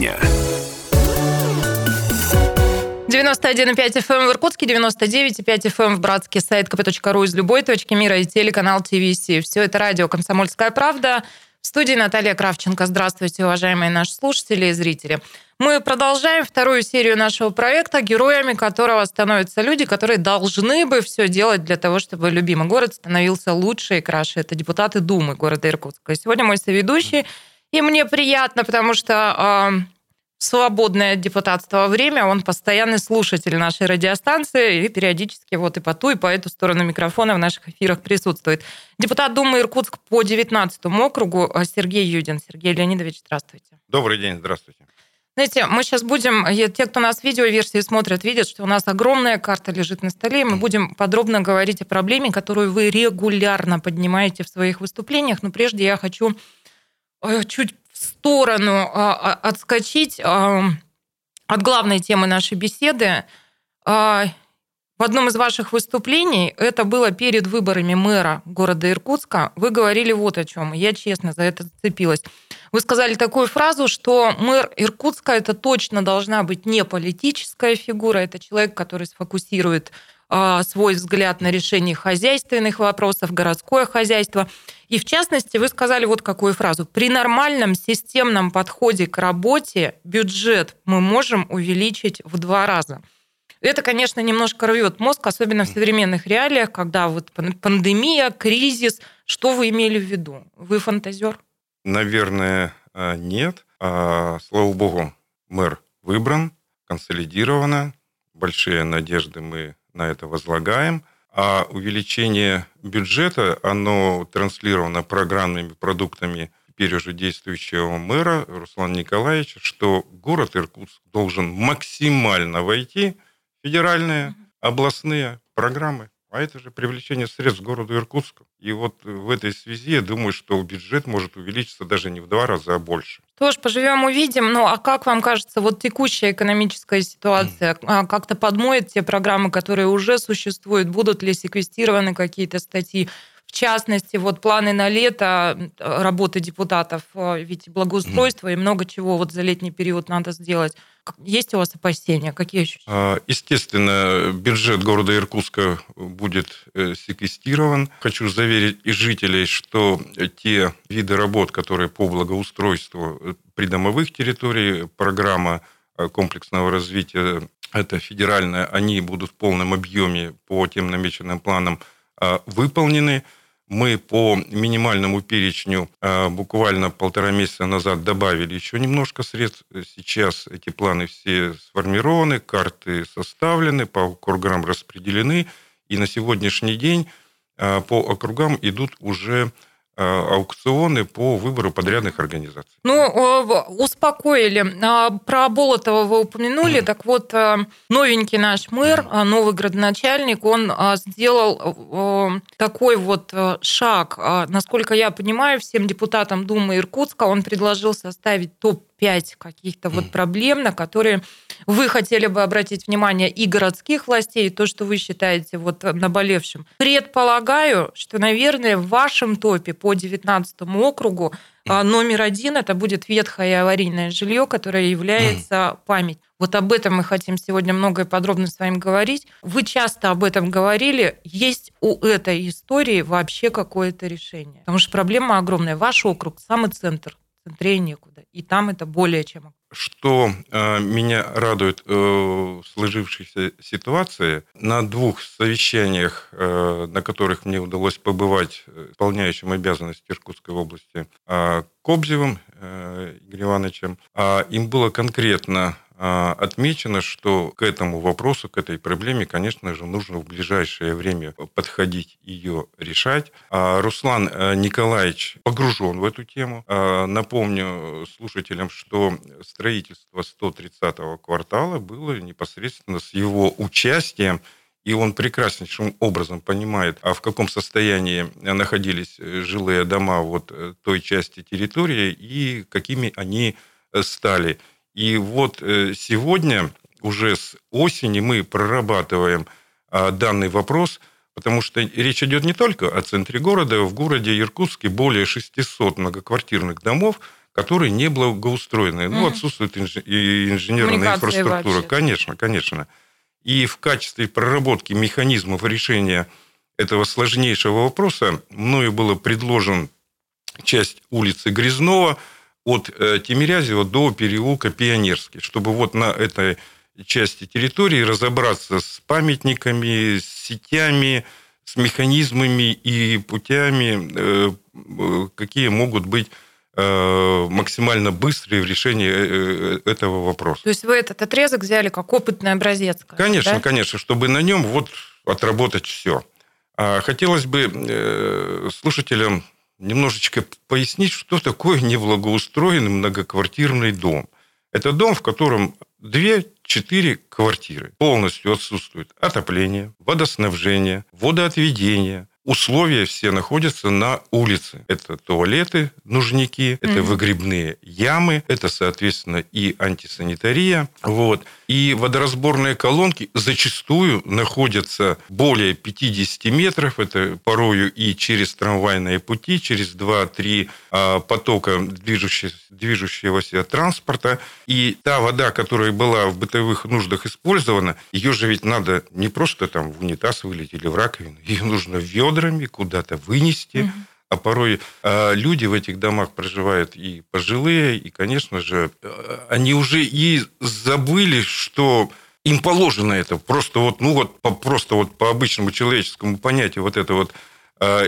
дня. 91,5 FM в Иркутске, 99,5 FM эм в Братске, сайт kp.ru из любой точки мира и телеканал ТВС. Все это радио «Комсомольская правда». В студии Наталья Кравченко. Здравствуйте, уважаемые наши слушатели и зрители. Мы продолжаем вторую серию нашего проекта, героями которого становятся люди, которые должны бы все делать для того, чтобы любимый город становился лучше и краше. Это депутаты Думы города Иркутска. Сегодня мой соведущий, и мне приятно, потому что э, свободное депутатство время, он постоянный слушатель нашей радиостанции и периодически вот и по ту, и по эту сторону микрофона в наших эфирах присутствует. Депутат Думы Иркутск по 19 округу Сергей Юдин. Сергей Леонидович, здравствуйте. Добрый день, здравствуйте. Знаете, мы сейчас будем, те, кто нас видеоверсии смотрят, видят, что у нас огромная карта лежит на столе, и мы будем подробно говорить о проблеме, которую вы регулярно поднимаете в своих выступлениях. Но прежде я хочу э, чуть в сторону а, а, отскочить а, от главной темы нашей беседы. В одном из ваших выступлений, это было перед выборами мэра города Иркутска, вы говорили вот о чем. Я честно за это зацепилась. Вы сказали такую фразу, что мэр Иркутска это точно должна быть не политическая фигура, это человек, который сфокусирует свой взгляд на решение хозяйственных вопросов, городское хозяйство. И в частности, вы сказали вот какую фразу. При нормальном системном подходе к работе бюджет мы можем увеличить в два раза. Это, конечно, немножко рвет мозг, особенно в современных реалиях, когда вот пандемия, кризис. Что вы имели в виду? Вы фантазер? Наверное, э, нет. А, слава богу, мэр выбран, консолидировано. Большие надежды мы на это возлагаем. А увеличение бюджета, оно транслировано программными продуктами теперь уже действующего мэра Руслана Николаевича, что город Иркутск должен максимально войти в федеральные, областные программы а это же привлечение средств городу Иркутску. И вот в этой связи я думаю, что бюджет может увеличиться даже не в два раза, а больше. Тоже поживем, увидим. Ну, а как вам кажется, вот текущая экономическая ситуация mm. как-то подмоет те программы, которые уже существуют? Будут ли секвестированы какие-то статьи? В частности, вот планы на лето работы депутатов, э, ведь благоустройство mm. и много чего вот за летний период надо сделать. Есть у вас опасения? Какие ощущения? А, естественно, бюджет города Иркутска будет э, секвестирован. Хочу заверить и жителей, что те виды работ, которые по благоустройству э, придомовых территорий, программа комплексного развития, это федеральная, они будут в полном объеме по тем намеченным планам выполнены мы по минимальному перечню а, буквально полтора месяца назад добавили еще немножко средств. Сейчас эти планы все сформированы, карты составлены, по округам распределены. И на сегодняшний день а, по округам идут уже Э, аукционы по выбору подрядных организаций. Ну, успокоили. А, про Болотова вы упомянули. Так вот, э, новенький наш мэр, э, новый градоначальник, он сделал такой вот шаг. Насколько я понимаю, всем депутатам Думы Иркутска он предложил составить топ пять каких-то вот проблем, на которые вы хотели бы обратить внимание и городских властей, и то, что вы считаете вот наболевшим. Предполагаю, что, наверное, в вашем топе по 19 округу а, номер один это будет ветхое аварийное жилье, которое является память. Вот об этом мы хотим сегодня много и подробно с вами говорить. Вы часто об этом говорили. Есть у этой истории вообще какое-то решение? Потому что проблема огромная. Ваш округ – самый центр центре некуда. И там это более чем. Что э, меня радует э, в сложившейся ситуации, на двух совещаниях, э, на которых мне удалось побывать исполняющим обязанности Иркутской области э, Кобзевым э, Игорем Ивановичем, э, им было конкретно отмечено, что к этому вопросу, к этой проблеме, конечно же, нужно в ближайшее время подходить, ее решать. А Руслан э, Николаевич погружен в эту тему. А, напомню слушателям, что строительство 130-го квартала было непосредственно с его участием и он прекраснейшим образом понимает, а в каком состоянии находились жилые дома вот э, той части территории и какими они э, стали. И вот э, сегодня, уже с осени, мы прорабатываем а, данный вопрос, Потому что речь идет не только о центре города. В городе Иркутске более 600 многоквартирных домов, которые не благоустроены. Ну, отсутствует инж... инженерная инфраструктура. Вообще. Конечно, конечно. И в качестве проработки механизмов решения этого сложнейшего вопроса мною было предложен часть улицы Грязнова от э, Тимирязева до переулка Пионерский, чтобы вот на этой части территории разобраться с памятниками, с сетями, с механизмами и путями, э, э, какие могут быть максимально быстрые в решении этого вопроса. То есть вы этот отрезок взяли как опытный образец? Конечно, да? конечно, чтобы на нем вот отработать все. А хотелось бы слушателям немножечко пояснить, что такое неблагоустроенный многоквартирный дом. Это дом, в котором две-четыре квартиры. Полностью отсутствует отопление, водоснабжение, водоотведение, условия все находятся на улице. Это туалеты, нужники, это mm-hmm. выгребные ямы, это, соответственно, и антисанитария. Вот. И водоразборные колонки зачастую находятся более 50 метров. Это порою и через трамвайные пути, через 2-3 а, потока движущегося, движущегося транспорта. И та вода, которая была в бытовых нуждах использована, ее же ведь надо не просто там в унитаз вылить или в раковину, ее нужно ведрами куда-то вынести. Угу. А порой э, люди в этих домах проживают и пожилые, и, конечно же, э, они уже и забыли, что им положено это. Просто вот, ну вот, по, просто вот по обычному человеческому понятию вот это вот э,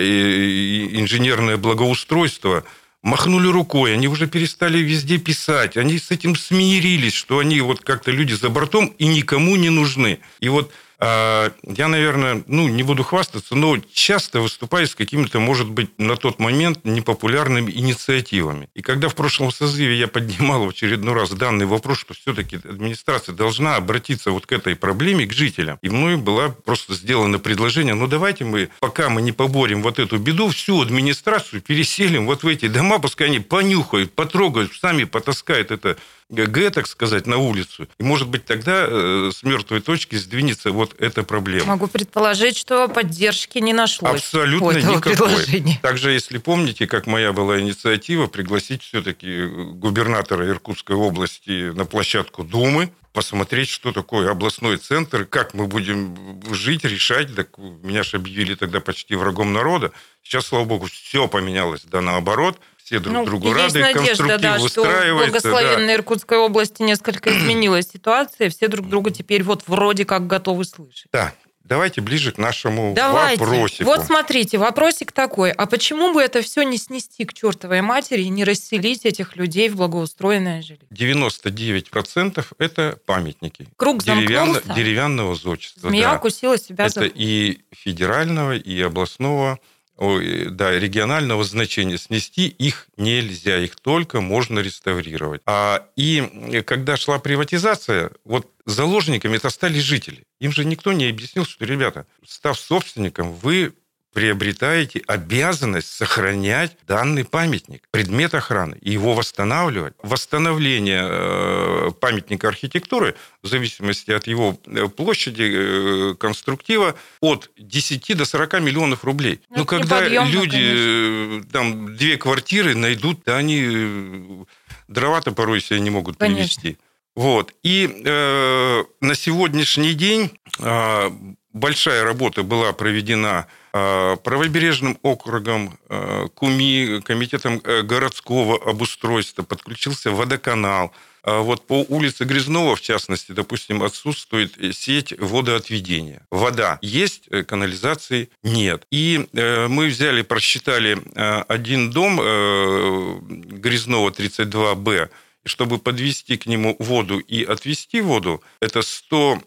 инженерное благоустройство махнули рукой, они уже перестали везде писать, они с этим смирились, что они вот как-то люди за бортом и никому не нужны. И вот а, я, наверное, ну, не буду хвастаться, но часто выступаю с какими-то, может быть, на тот момент непопулярными инициативами. И когда в прошлом созыве я поднимал в очередной раз данный вопрос, что все-таки администрация должна обратиться вот к этой проблеме, к жителям, и мной была просто сделано предложение, ну давайте мы, пока мы не поборем вот эту беду, всю администрацию переселим вот в эти дома, пускай они понюхают, потрогают, сами потаскают это Г, так сказать, на улицу. И, может быть, тогда э, с мертвой точки сдвинется вот эта проблема. Могу предположить, что поддержки не нашлось. Абсолютно никакой. Также, если помните, как моя была инициатива пригласить все-таки губернатора Иркутской области на площадку Думы, посмотреть, что такое областной центр, как мы будем жить, решать. Так меня же объявили тогда почти врагом народа. Сейчас, слава богу, все поменялось, да наоборот – все друг ну, другу рады, надежда, конструктив да, выстраивается. Что в благословенной да. Иркутской области несколько изменилась ситуация, все друг друга теперь вот вроде как готовы слышать. Да, Давайте ближе к нашему Давайте. вопросику. Вот смотрите, вопросик такой. А почему бы это все не снести к чертовой матери и не расселить этих людей в благоустроенное жилье? 99% это памятники. Круг Деревян... Деревянного зодчества. Змея да. укусила себя Это за... и федерального, и областного да, регионального значения снести их нельзя, их только можно реставрировать. А, и когда шла приватизация, вот заложниками это стали жители. Им же никто не объяснил, что, ребята, став собственником, вы приобретаете обязанность сохранять данный памятник, предмет охраны, и его восстанавливать. Восстановление э, памятника архитектуры, в зависимости от его э, площади, э, конструктива, от 10 до 40 миллионов рублей. Это ну, когда люди конечно. там две квартиры найдут, да, они дрова-то порой себе не могут конечно. привезти. Вот. И э, на сегодняшний день э, большая работа была проведена правобережным округом, э, КУМИ, комитетом э, городского обустройства, подключился водоканал. Вот по улице Грязнова, в частности, допустим, отсутствует сеть водоотведения. Вода есть, канализации нет. И мы взяли, просчитали один дом Грязнова 32Б, чтобы подвести к нему воду и отвести воду, это 100,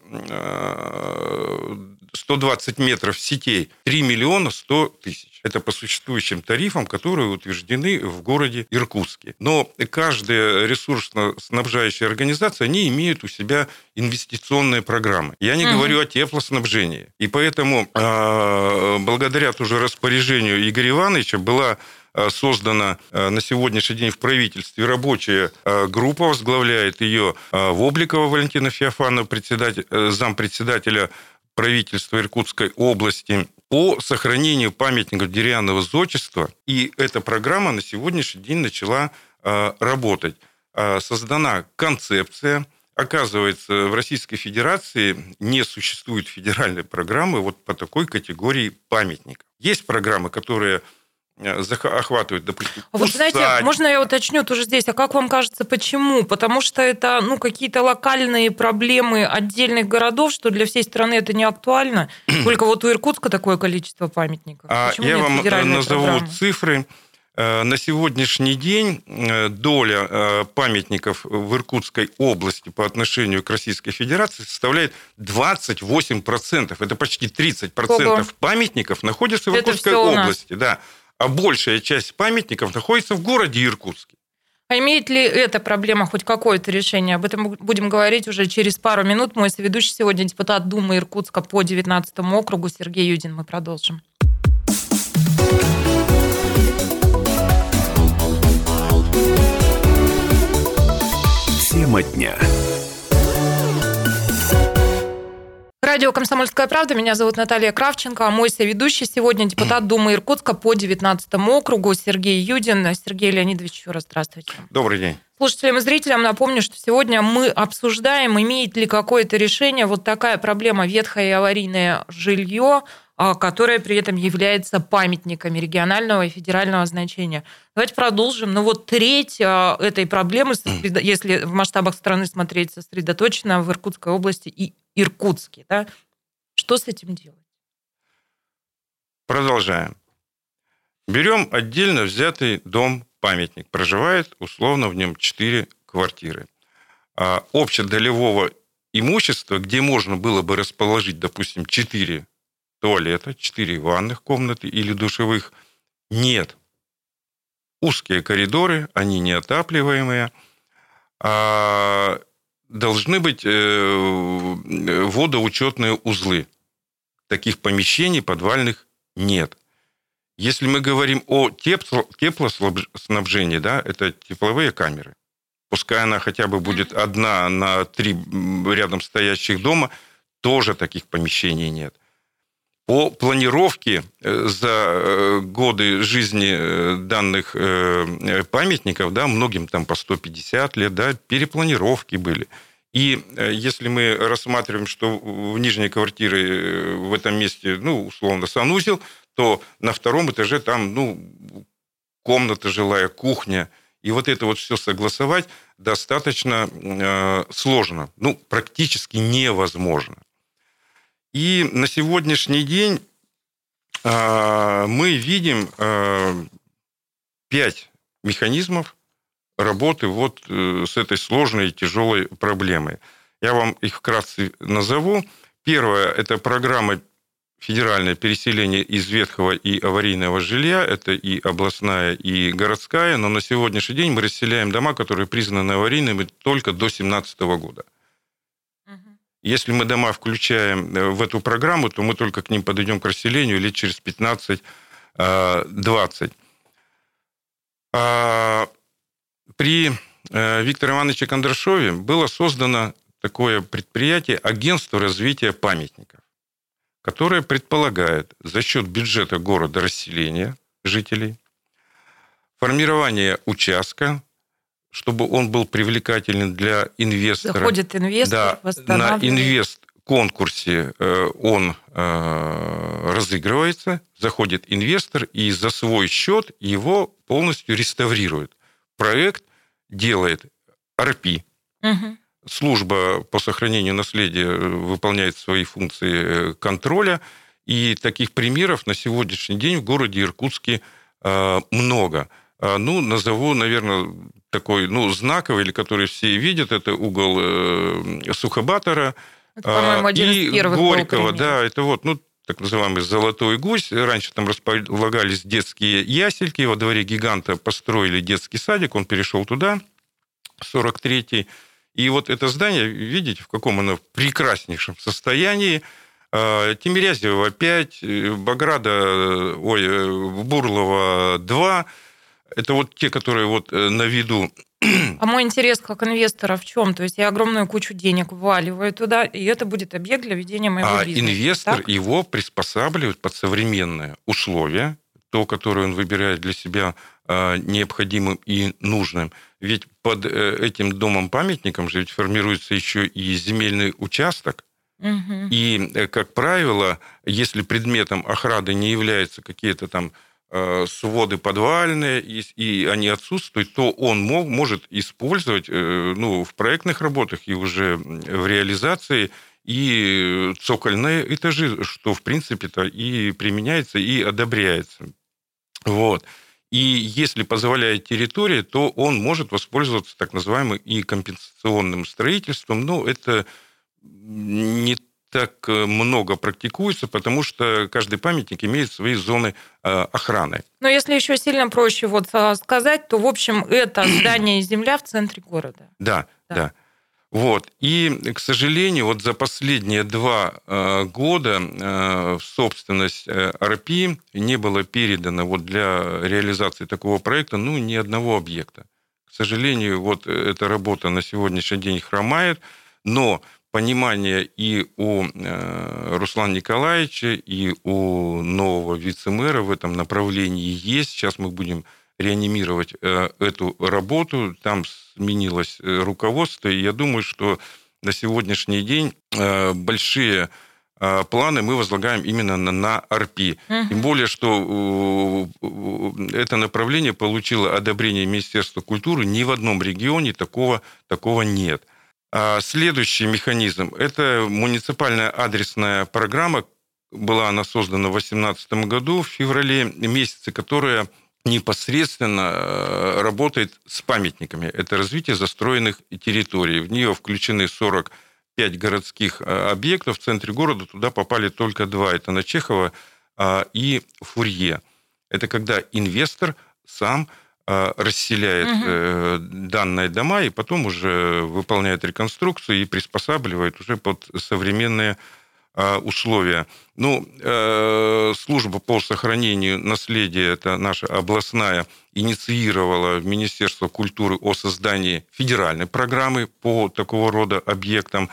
120 э, метров сетей, 3 миллиона 100 тысяч. Это по существующим тарифам, которые утверждены в городе Иркутске. Но каждая ресурсно-снабжающая организация, они имеют у себя инвестиционные программы. Я не угу. говорю о теплоснабжении. И поэтому э, благодаря тоже распоряжению Игоря Ивановича была Э, создана э, на сегодняшний день в правительстве рабочая э, группа, возглавляет ее Вобликова Валентина Феофанова, председатель, зампредседателя правительства Иркутской области. по сохранению памятников деревянного зодчества. И эта программа на сегодняшний день начала работать. Создана концепция, Оказывается, в Российской Федерации не существует федеральной программы вот по такой категории памятников. Есть программы, которые э, охватывают, допустим, а усадьбы. знаете, можно я уточню тоже здесь, а как вам кажется, почему? Потому что это ну, какие-то локальные проблемы отдельных городов, что для всей страны это не актуально. Только вот у Иркутска такое количество памятников. А я вам назову программы? цифры. Э, на сегодняшний день э, доля э, памятников в Иркутской области по отношению к Российской Федерации составляет 28%. Это почти 30% Ого. памятников находится в Иркутской области. Да. А большая часть памятников находится в городе Иркутске. А имеет ли эта проблема хоть какое-то решение? Об этом будем говорить уже через пару минут. Мой соведущий сегодня депутат Думы Иркутска по 19 округу Сергей Юдин. Мы продолжим. Тема дня. Радио «Комсомольская правда». Меня зовут Наталья Кравченко. А мой соведущий сегодня депутат Думы Иркутска по 19 округу Сергей Юдин. Сергей Леонидович, еще раз здравствуйте. Добрый день. Слушателям и зрителям напомню, что сегодня мы обсуждаем, имеет ли какое-то решение вот такая проблема ветхое и аварийное жилье – а, которая при этом является памятниками регионального и федерального значения. Давайте продолжим. Ну вот треть а, этой проблемы, если в масштабах страны смотреть, сосредоточена в Иркутской области и Иркутске. Да? Что с этим делать? Продолжаем. Берем отдельно взятый дом-памятник. Проживает условно в нем 4 квартиры. А общедолевого имущества, где можно было бы расположить, допустим, 4 туалета, 4 ванных комнаты или душевых нет. Узкие коридоры, они неотапливаемые. А должны быть э, водоучетные узлы. Таких помещений подвальных нет. Если мы говорим о тепло, теплоснабжении, да, это тепловые камеры. Пускай она хотя бы будет одна на три рядом стоящих дома, тоже таких помещений нет. По планировке э, за э, годы жизни э, данных памятников, да, многим там по 150 лет, да, перепланировки были. И если мы рассматриваем, что в нижней квартире в этом месте, ну, условно, санузел, то на втором этаже там, ну, комната жилая, кухня. И вот это вот все согласовать достаточно э, сложно, ну, практически невозможно. И на сегодняшний день а, мы видим а, пять механизмов работы вот э, с этой сложной и тяжелой проблемой. Я вам их вкратце назову. Первое – это программа федеральное переселение из ветхого и аварийного жилья, это и областная, и городская, но на сегодняшний день мы расселяем дома, которые признаны аварийными только до 2017 года. Если мы дома включаем э, в эту программу, то мы только к ним подойдем к расселению лет через 15-20. Э, а при э, Викторе Ивановиче Кондрашове было создано такое предприятие агентство развития памятников, которое предполагает за счет бюджета города расселения жителей, формирование участка, чтобы он был привлекательным для инвестора. Заходит инвестор, да, на инвест-конкурсе э, он э, разыгрывается, заходит инвестор и за свой счет его полностью реставрирует. Проект делает РП, угу. служба по сохранению наследия выполняет свои функции контроля, и таких примеров на сегодняшний день в городе Иркутске э, много. Ну, назову, наверное, такой, ну, знаковый, или который все видят, это угол э, Сухобатора это, и Горького. Да, это вот, ну, так называемый «золотой гусь». Раньше там располагались детские ясельки. Во дворе гиганта построили детский садик. Он перешел туда, 43-й. И вот это здание, видите, в каком оно прекраснейшем состоянии. Тимирязева 5, Баграда, ой, Бурлова 2. Это вот те, которые вот э, на виду А мой интерес как инвестора в чем? То есть я огромную кучу денег вваливаю туда, и это будет объект для ведения моего а бизнеса. инвестор так? его приспосабливает под современные условия, то, которое он выбирает для себя э, необходимым и нужным. Ведь под э, этим домом-памятником же ведь формируется еще и земельный участок, Мгм. И, как правило, если предметом охраны не являются какие-то там своды подвальные, и, и они отсутствуют, то он мог, может использовать э, ну, в проектных работах и уже в реализации и цокольные этажи, что, в принципе-то, и применяется, и одобряется. Вот. И если позволяет территория, то он может воспользоваться так называемым и компенсационным строительством. Но это не так э, много практикуется, потому что каждый памятник имеет свои зоны э, охраны. Но если еще сильно проще вот а, сказать, то, в общем, это здание и земля в центре города. Да, Да. да. Вот. И, к сожалению, вот за последние два э, года э, в собственность э, РП не было передано вот для реализации такого проекта ну, ни одного объекта. К сожалению, вот эта работа на сегодняшний день хромает, но понимание и у э, Руслана Николаевича, и у нового вице-мэра в этом направлении есть. Сейчас мы будем реанимировать э, эту работу. Там сменилось э, руководство, и я думаю, что на сегодняшний день большие планы мы возлагаем именно на, РП. Тем более, что это направление получило одобрение Министерства культуры. Ни в одном регионе такого, такого нет. А Следующий механизм – это муниципальная адресная программа. Была она создана в 2018 году, в феврале месяце, которая непосредственно э, работает с памятниками. Это развитие застроенных территорий. В нее включены 45 городских э, объектов в центре города. Туда попали только два. Это на Чехова а, и Фурье. Это когда инвестор сам расселяет Мгм. э, данные дома и потом уже выполняет реконструкцию и приспосабливает уже под современные а, условия. Ну, э, служба по сохранению наследия, это наша областная, инициировала в Министерство культуры о создании федеральной программы по такого рода объектам.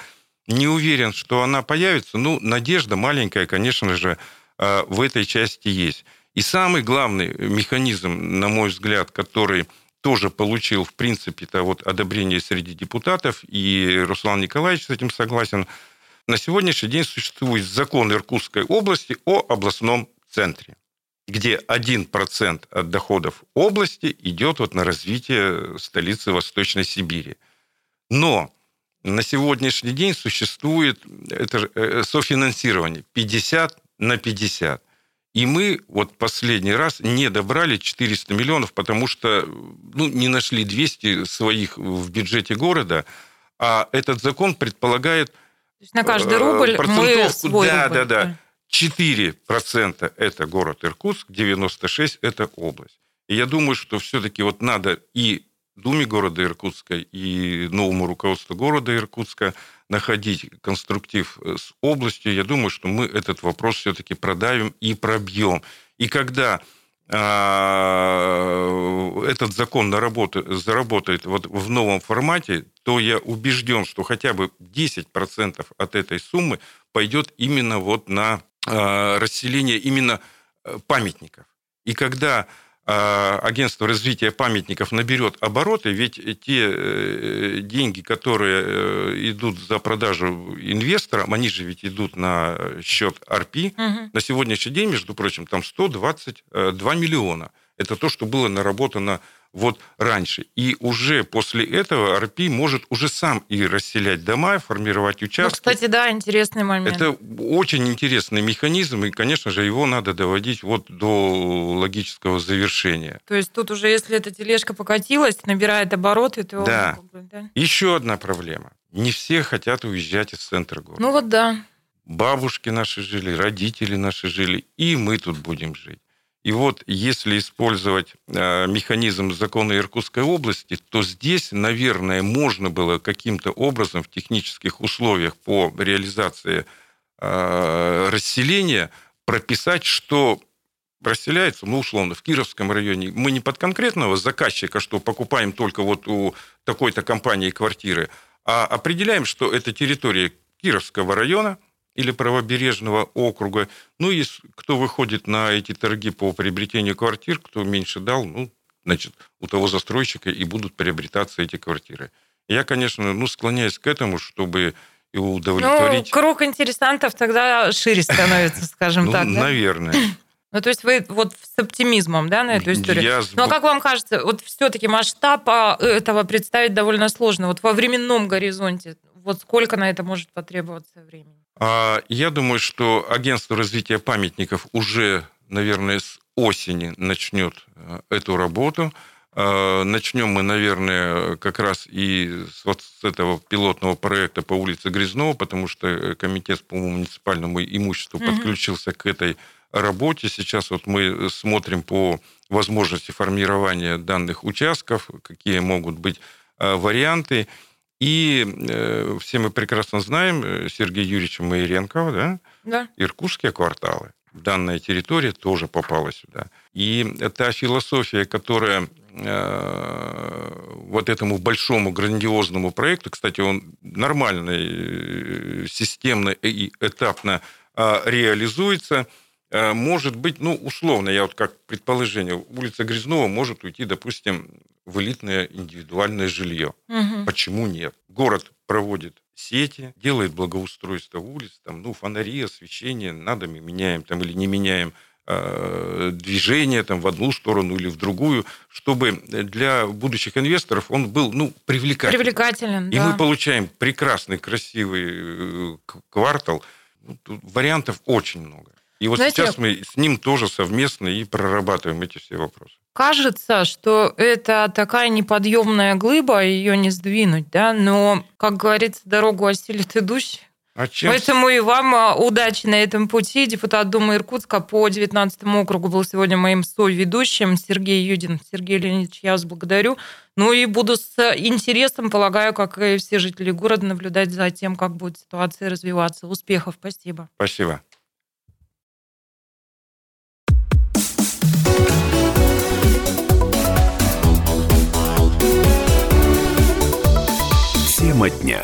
Не уверен, что она появится, но надежда маленькая, конечно же, э, в этой части есть. И самый главный механизм, на мой взгляд, который тоже получил, в принципе-то, вот одобрение среди депутатов, и Руслан Николаевич с этим согласен, на сегодняшний день существует закон Иркутской области о областном центре, где 1% от доходов области идет вот на развитие столицы Восточной Сибири. Но на сегодняшний день существует это же, э, софинансирование 50 на 50. И мы вот последний раз не добрали 400 миллионов, потому что ну, не нашли 200 своих в бюджете города, а этот закон предполагает То есть на каждый Э, рубль мы свой да, рубль. да, да. 4% это город Иркутск, 96% это область. И я думаю, что все-таки вот надо и Думе города Иркутска, и новому руководству города Иркутска находить конструктив э, с областью. Я думаю, что мы этот вопрос все-таки продавим и пробьем. И когда а, этот закон наработает, заработает вот в новом формате, то я убежден, что хотя бы 10% от этой суммы пойдет именно вот на а, расселение именно э, памятников. И когда агентство развития памятников наберет обороты, ведь те э, деньги, которые э, идут за продажу инвесторам, они же ведь идут на счет RP, Мгм. на сегодняшний день, между прочим, там 122 миллиона. Это то, что было наработано вот раньше. И уже после этого РП может уже сам и расселять дома, формировать Ну, участки. кстати, да, интересный момент. Это очень интересный механизм, и, конечно же, его надо доводить вот до логического завершения. То есть тут уже, если эта тележка покатилась, набирает обороты, то... Да. да. Еще одна проблема. Не все хотят уезжать из центра города. Ну вот да. бабушки наши жили, родители наши жили, и мы тут будем жить. И вот если использовать э, механизм закона Иркутской области, то здесь, наверное, можно было каким-то образом в технических условиях по реализации э, расселения прописать, что расселяется, ну, условно, в Кировском районе, мы не под конкретного заказчика, что покупаем только вот у такой-то компании квартиры, а определяем, что это территория Кировского района или правобережного округа. Ну и кто выходит на эти торги по приобретению квартир, кто меньше дал, ну, значит, у того застройщика и будут приобретаться эти квартиры. Я, конечно, ну, склоняюсь к этому, чтобы и удовлетворить... Ну, круг интересантов тогда шире становится, скажем ну, так. Наверное. Ну, то есть вы вот с оптимизмом, да, на эту историю. Я... А как вам кажется, вот все-таки масштаб а, этого представить довольно сложно. Вот во временном горизонте, вот сколько на это может потребоваться времени? А, я думаю, что агентство развития памятников уже, наверное, с осени начнет э, эту работу. А, начнем мы, наверное, как раз и с, вот с этого пилотного проекта по улице Грязнова, потому что э, комитет по муниципальному имуществу угу. подключился к этой работе. Сейчас вот мы смотрим по возможности формирования данных участков, какие могут быть э, варианты. И э, все мы прекрасно знаем э, Сергея Юрьевича Маиренкова, да? Да. Иркутские кварталы. Данная территория тоже попала сюда. И та философия, которая вот этому большому грандиозному проекту, кстати, он нормально, системно и этапно реализуется – Э, может быть, ну, условно, я вот как предположение, улица Грязнова может уйти, допустим, в элитное индивидуальное жилье. Угу. Почему нет? Город проводит сети, делает благоустройство улиц, там, ну, фонари, освещение, надо мы меняем там или не меняем э, движение там в одну сторону или в другую, чтобы для будущих инвесторов он был ну, привлекательным. Привлекателен, И да. мы получаем прекрасный, красивый э, квартал. Вариантов очень много. И вот Знаете, сейчас мы с ним тоже совместно и прорабатываем эти все вопросы. Кажется, что это такая неподъемная глыба, ее не сдвинуть, да, но, как говорится, дорогу осилит идущий. А чем... Поэтому и вам а, удачи на этом пути. Депутат Думы Иркутска по 19 округу был сегодня моим соведущим Сергей Юдин. Сергей Леонидович, я вас благодарю. Ну и буду с интересом, полагаю, как и все жители города, наблюдать за тем, как будет ситуация развиваться. Успехов, спасибо. Спасибо. Тема дня.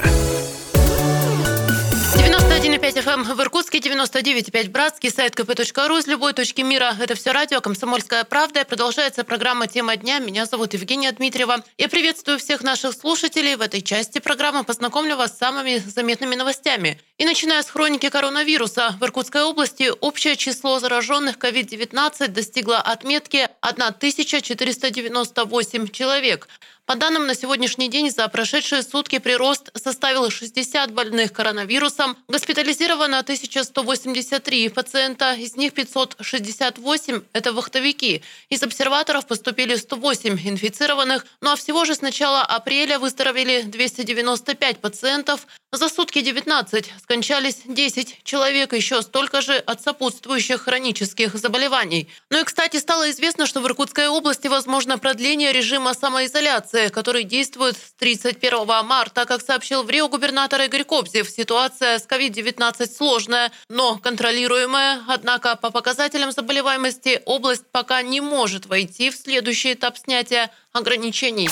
91,5 FM в Иркутске, 99,5 Братский, сайт kp.ру из любой точки мира. Это все радио «Комсомольская правда». Продолжается программа «Тема дня». Меня зовут Евгения Дмитриева. Я приветствую всех наших слушателей. В этой части программы познакомлю вас с самыми заметными новостями. И начиная с хроники коронавируса. В Иркутской области общее число зараженных COVID-19 достигло отметки 1498 человек. По данным на сегодняшний день, за прошедшие сутки прирост составил 60 больных коронавирусом. Госпитализировано 1183 пациента, из них 568 – это вахтовики. Из обсерваторов поступили 108 инфицированных, ну а всего же с начала апреля выздоровели 295 пациентов. За сутки 19 скончались 10 человек, еще столько же от сопутствующих хронических заболеваний. Ну и, кстати, стало известно, что в Иркутской области возможно продление режима самоизоляции санкции, которые действуют с 31 марта. Как сообщил в Рио губернатор Игорь Кобзев, ситуация с COVID-19 сложная, но контролируемая. Однако по показателям заболеваемости область пока не может войти в следующий этап снятия ограничений.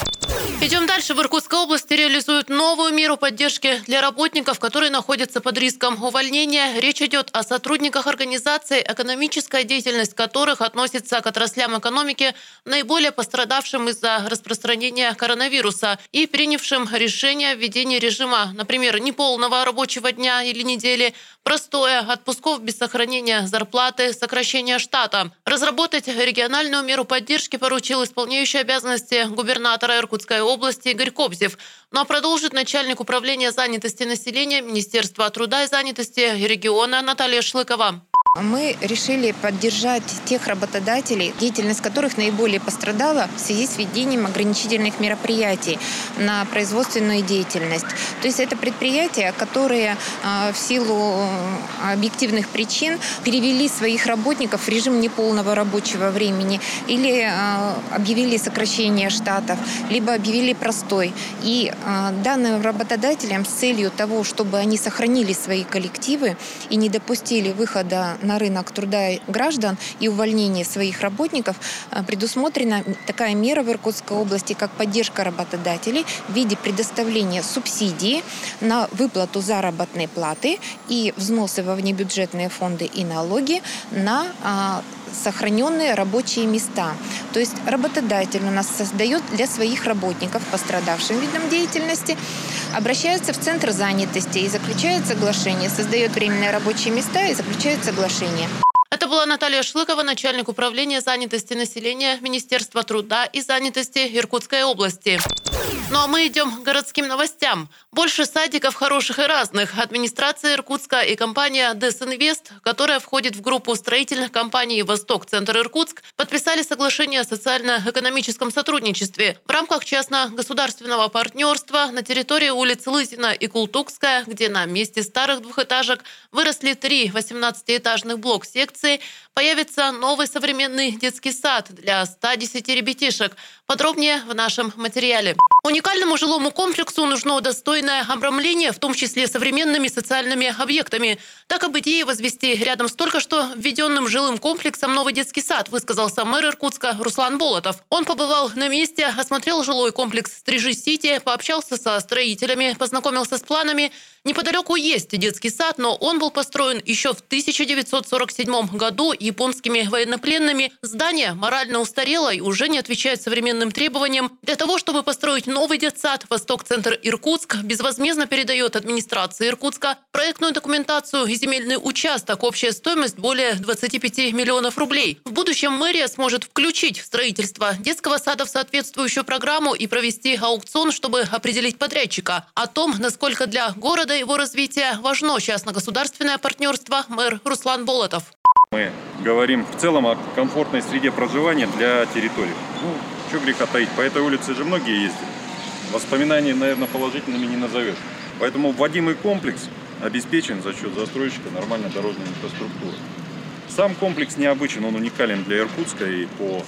Идем дальше. В Иркутской области реализуют новую меру поддержки для работников, которые находятся под риском увольнения. Речь идет о сотрудниках организаций, экономическая деятельность которых относится к отраслям экономики, наиболее пострадавшим из-за распространения коронавируса и принявшим решение о введении режима, например, неполного рабочего дня или недели, простое, отпусков без сохранения зарплаты, сокращения штата. Разработать региональную меру поддержки поручил исполняющий обязанности губернатора Иркутской области Игорь Кобзев. А продолжит начальник управления занятости населения Министерства труда и занятости региона Наталья Шлыкова. Мы решили поддержать тех работодателей, деятельность которых наиболее пострадала в связи с введением ограничительных мероприятий на производственную деятельность. То есть это предприятия, которые а, в силу объективных причин перевели своих работников в режим неполного рабочего времени или а, объявили сокращение штатов, либо объявили простой. И а, данным работодателям с целью того, чтобы они сохранили свои коллективы и не допустили выхода на рынок труда граждан и увольнение своих работников э, предусмотрена такая мера в Иркутской области, как поддержка работодателей в виде предоставления субсидии на выплату заработной платы и взносы во внебюджетные фонды и налоги на а, сохраненные рабочие места. То есть работодатель у нас создает для своих работников, пострадавшим видом деятельности, обращается в центр занятости и заключает соглашение, создает временные рабочие места и заключает соглашение. Это была Наталья Шлыкова, начальник управления занятости населения Министерства труда и занятости Иркутской области. Ну а мы идем к городским новостям. Больше садиков хороших и разных. Администрация Иркутска и компания Десинвест, которая входит в группу строительных компаний «Восток-Центр Иркутск», подписали соглашение о социально-экономическом сотрудничестве в рамках частно-государственного партнерства на территории улиц Лызина и Култукская, где на месте старых двухэтажек выросли три 18-этажных блок-секции, появится новый современный детский сад для 110 ребятишек. Подробнее в нашем материале. Уникальному жилому комплексу нужно достойное обрамление, в том числе современными социальными объектами. Так об идее возвести рядом с только что введенным жилым комплексом новый детский сад, высказался мэр Иркутска Руслан Болотов. Он побывал на месте, осмотрел жилой комплекс Стрижи-Сити, пообщался со строителями, познакомился с планами. Неподалеку есть детский сад, но он был построен еще в 1947 году японскими военнопленными. Здание морально устарело и уже не отвечает современным требованиям. Для того, чтобы построить новый детсад, Восток-центр Иркутск безвозмездно передает администрации Иркутска проектную документацию и земельный участок. Общая стоимость более 25 миллионов рублей. В будущем мэрия сможет включить в строительство детского сада в соответствующую программу и провести аукцион, чтобы определить подрядчика. О том, насколько для города его развития важно частно-государственное партнерство, мэр Руслан Болотов. Мы говорим в целом о комфортной среде проживания для территории. Ну, что греха таить, по этой улице же многие ездят воспоминаний, наверное, положительными не назовешь. Поэтому вводимый комплекс обеспечен за счет застройщика нормальной дорожной инфраструктуры. Сам комплекс необычен, он уникален для Иркутска и по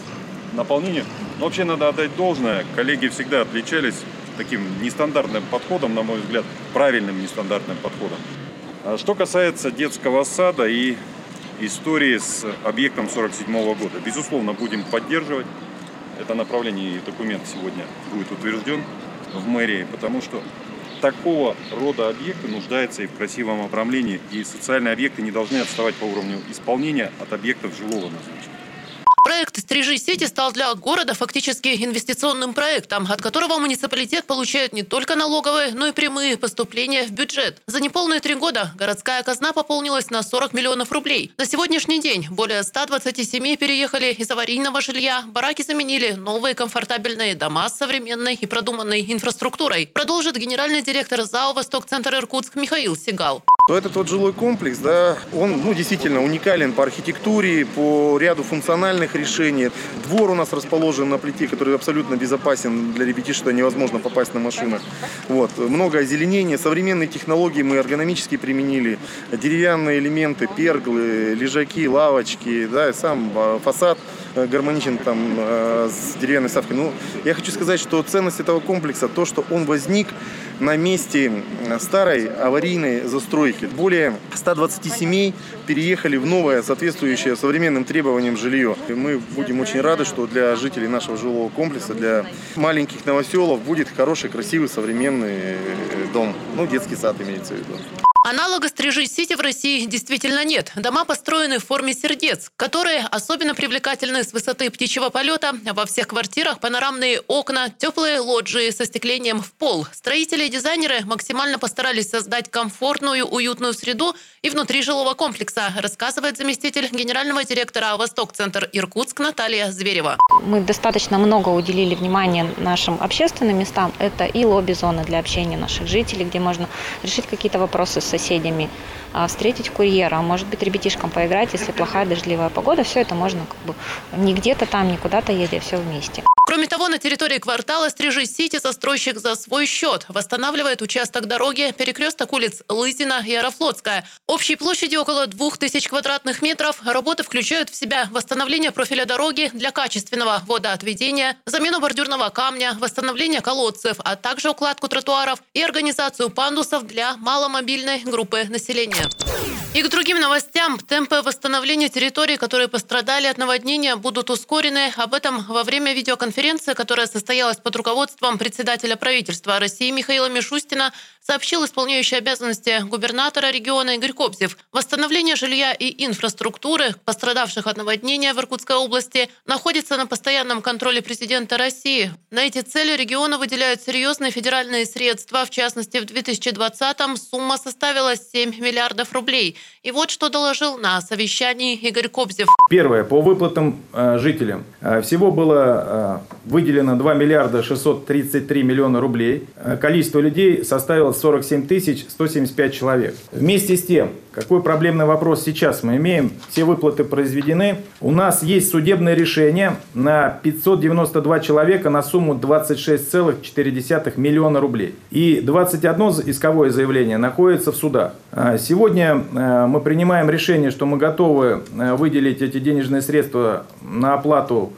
наполнению. Но вообще надо отдать должное, коллеги всегда отличались таким нестандартным подходом, на мой взгляд, правильным нестандартным подходом. А что касается детского сада и истории с объектом 47 года, безусловно, будем поддерживать это направление и документ сегодня будет утвержден в мэрии, потому что такого рода объекты нуждаются и в красивом обрамлении, и социальные объекты не должны отставать по уровню исполнения от объектов жилого назначения. Проект «Стрижи сети» стал для города фактически инвестиционным проектом, от которого муниципалитет получает не только налоговые, но и прямые поступления в бюджет. За неполные три года городская казна пополнилась на 40 миллионов рублей. На сегодняшний день более 120 семей переехали из аварийного жилья, бараки заменили новые комфортабельные дома с современной и продуманной инфраструктурой. Продолжит генеральный директор ЗАО «Восток-Центр Иркутск» Михаил Сигал то этот вот жилой комплекс, да, он ну, действительно уникален по архитектуре, по ряду функциональных решений. Двор у нас расположен на плите, который абсолютно безопасен для ребятишек, что невозможно попасть на машинах. Вот. Много озеленения, современные технологии мы эргономически применили, деревянные элементы, перглы, лежаки, лавочки, да, сам а, фасад гармоничен там э, с деревянной ставкой. Ну, я хочу сказать, что ценность этого комплекса, то, что он возник на месте старой аварийной застройки. Более 120 семей переехали в новое, соответствующее современным требованиям жилье. И мы будем очень рады, что для жителей нашего жилого комплекса, для маленьких новоселов будет хороший, красивый, современный э, дом. Ну, детский сад имеется в виду. Аналога стрижи-сити в России действительно нет. Дома построены в форме сердец, которые особенно привлекательны с высоты птичьего полета. Во всех квартирах панорамные окна, теплые лоджии со стеклением в пол. Строители и дизайнеры максимально постарались создать комфортную, уютную среду и внутри жилого комплекса, рассказывает заместитель генерального директора «Восток-центр Иркутск» Наталья Зверева. Мы достаточно много уделили внимания нашим общественным местам. Это и лобби-зоны для общения наших жителей, где можно решить какие-то вопросы соседями, а, встретить курьера, может быть ребятишкам поиграть, если плохая дождливая погода, все это можно как бы не где-то там, не куда-то ездя, все вместе. Кроме того, на территории квартала Стрижи-Сити застройщик за свой счет восстанавливает участок дороги перекресток улиц Лысина и Аэрофлотская. Общей площадью около 2000 квадратных метров. Работы включают в себя восстановление профиля дороги для качественного водоотведения, замену бордюрного камня, восстановление колодцев, а также укладку тротуаров и организацию пандусов для маломобильной группы населения. И к другим новостям. Темпы восстановления территорий, которые пострадали от наводнения, будут ускорены. Об этом во время видеоконференции, которая состоялась под руководством председателя правительства России Михаила Мишустина, сообщил исполняющий обязанности губернатора региона Игорь Кобзев. Восстановление жилья и инфраструктуры, пострадавших от наводнения в Иркутской области, находится на постоянном контроле президента России. На эти цели региона выделяют серьезные федеральные средства. В частности, в 2020-м сумма составила 7 миллиардов рублей. И вот что доложил на совещании Игорь Кобзев. Первое. По выплатам э, жителям. Э, всего было э, выделено 2 миллиарда 633 миллиона рублей. Количество людей составило 47 тысяч 175 человек. Вместе с тем, какой проблемный вопрос сейчас мы имеем? Все выплаты произведены. У нас есть судебное решение на 592 человека на сумму 26,4 миллиона рублей. И 21 исковое заявление находится в судах. А сегодня э, мы принимаем решение, что мы готовы э, выделить эти денежные средства на оплату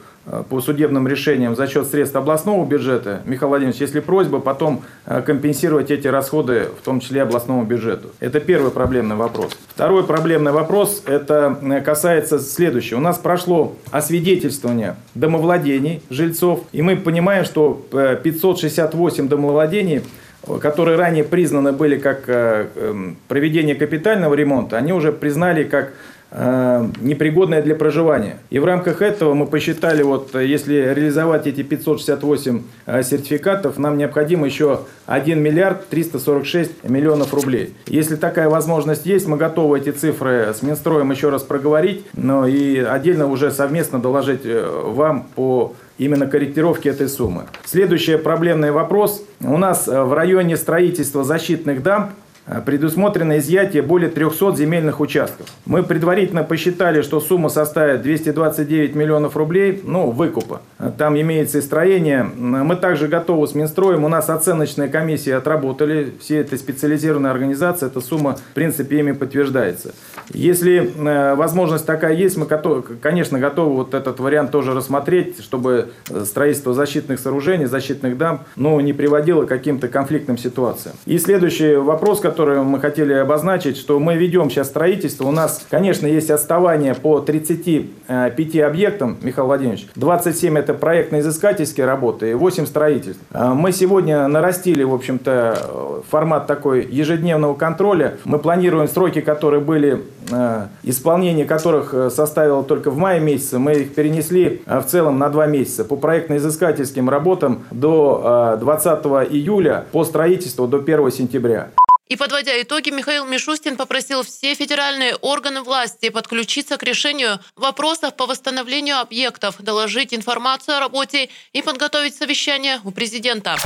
по судебным решениям за счет средств областного бюджета, Михаил Владимирович, если просьба, потом э, компенсировать эти расходы, в том числе областному бюджету. Это первый проблемный вопрос. Второй проблемный вопрос, это э, касается следующего. У нас прошло освидетельствование домовладений жильцов, и мы понимаем, что 568 домовладений которые ранее признаны были как эм, проведение капитального ремонта, они уже признали как Э, непригодная для проживания. И в рамках этого мы посчитали, вот если реализовать эти 568 э, сертификатов, нам необходимо еще 1 миллиард 346 миллионов рублей. Если такая возможность есть, мы готовы эти цифры с Минстроем еще раз проговорить, но и отдельно уже совместно доложить э, вам по именно корректировке этой суммы. Следующий проблемный вопрос. У нас в районе строительства защитных дамб Э, предусмотрено изъятие более 300 земельных участков. Мы предварительно посчитали, что сумма составит 229 миллионов рублей, ну, выкупа. Э, там имеется и строение. Мы также готовы с Минстроем. У нас оценочная комиссия отработали. Все это специализированные организации. Эта сумма, в принципе, ими подтверждается. Если э, возможность такая есть, мы, конечно, готовы вот этот вариант тоже рассмотреть, чтобы строительство защитных сооружений, защитных дам, ну, не приводило к каким-то конфликтным ситуациям. И следующий вопрос, который которую мы хотели обозначить, что мы ведем сейчас строительство. У нас, конечно, есть отставание по 35 объектам, Михаил Владимирович. 27 это проектно-изыскательские работы и 8 строительств. А, мы сегодня нарастили, в общем-то, формат такой ежедневного контроля. Мы планируем сроки, которые были, исполнение которых э, составило только в мае месяце. Мы их перенесли в целом на 2 месяца. По проектно-изыскательским работам до 20 июля, по строительству до 1 сентября. И подводя итоги, Михаил Мишустин попросил все федеральные органы власти подключиться к решению вопросов по восстановлению объектов, доложить информацию о работе и подготовить совещание у президента.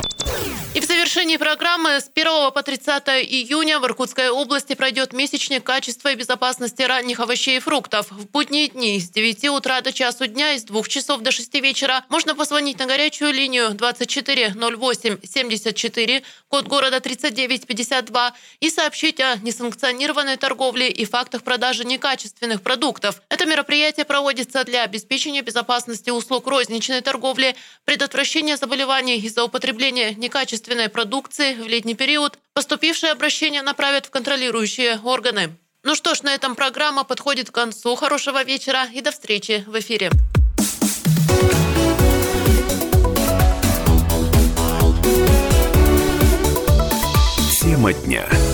И в завершении программы с 1 по 30 июня в Иркутской области пройдет месячник качества и безопасности ранних овощей и фруктов. В будние дни с 9 утра до часу дня и с 2 часов до 6 вечера можно позвонить на горячую линию 24 08 74, код города 3952 и сообщить о несанкционированной торговле и фактах продажи некачественных продуктов. Это мероприятие проводится для обеспечения безопасности услуг розничной торговли, предотвращения заболеваний из-за употребления некачественной продукции в летний период. Поступившие обращения направят в контролирующие органы. Ну что ж, на этом программа подходит к концу. Хорошего вечера и до встречи в эфире. Тема дня.